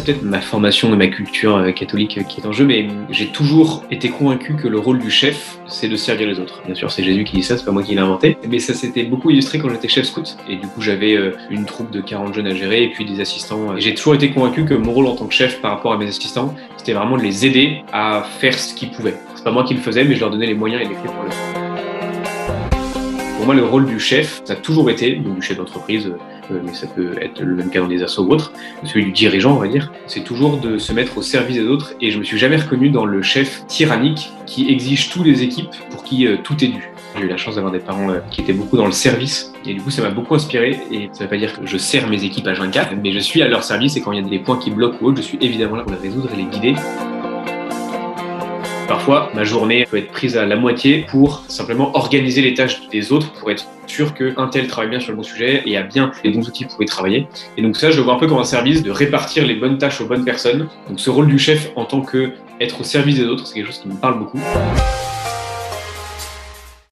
c'est peut-être ma formation et ma culture euh, catholique euh, qui est en jeu, mais j'ai toujours été convaincu que le rôle du chef, c'est de servir les autres. Bien sûr, c'est Jésus qui dit ça, c'est pas moi qui l'ai inventé, mais ça s'était beaucoup illustré quand j'étais chef scout. Et du coup, j'avais euh, une troupe de 40 jeunes à gérer et puis des assistants. J'ai toujours été convaincu que mon rôle en tant que chef par rapport à mes assistants, c'était vraiment de les aider à faire ce qu'ils pouvaient. C'est pas moi qui le faisais, mais je leur donnais les moyens et les clés pour le faire. Pour moi, le rôle du chef, ça a toujours été, donc du chef d'entreprise, euh, mais ça peut être le même cas dans des assos ou autres, celui du dirigeant, on va dire, c'est toujours de se mettre au service des autres. Et je me suis jamais reconnu dans le chef tyrannique qui exige tous les équipes pour qui euh, tout est dû. J'ai eu la chance d'avoir des parents euh, qui étaient beaucoup dans le service et du coup ça m'a beaucoup inspiré et ça veut pas dire que je sers mes équipes à 24 mais je suis à leur service et quand il y a des points qui bloquent ou autres, je suis évidemment là pour les résoudre et les guider. Parfois, ma journée peut être prise à la moitié pour simplement organiser les tâches des autres pour être sûr qu'un tel travaille bien sur le bon sujet et a bien les bons outils pour y travailler. Et donc ça, je le vois un peu comme un service de répartir les bonnes tâches aux bonnes personnes. Donc ce rôle du chef en tant que être au service des autres, c'est quelque chose qui me parle beaucoup.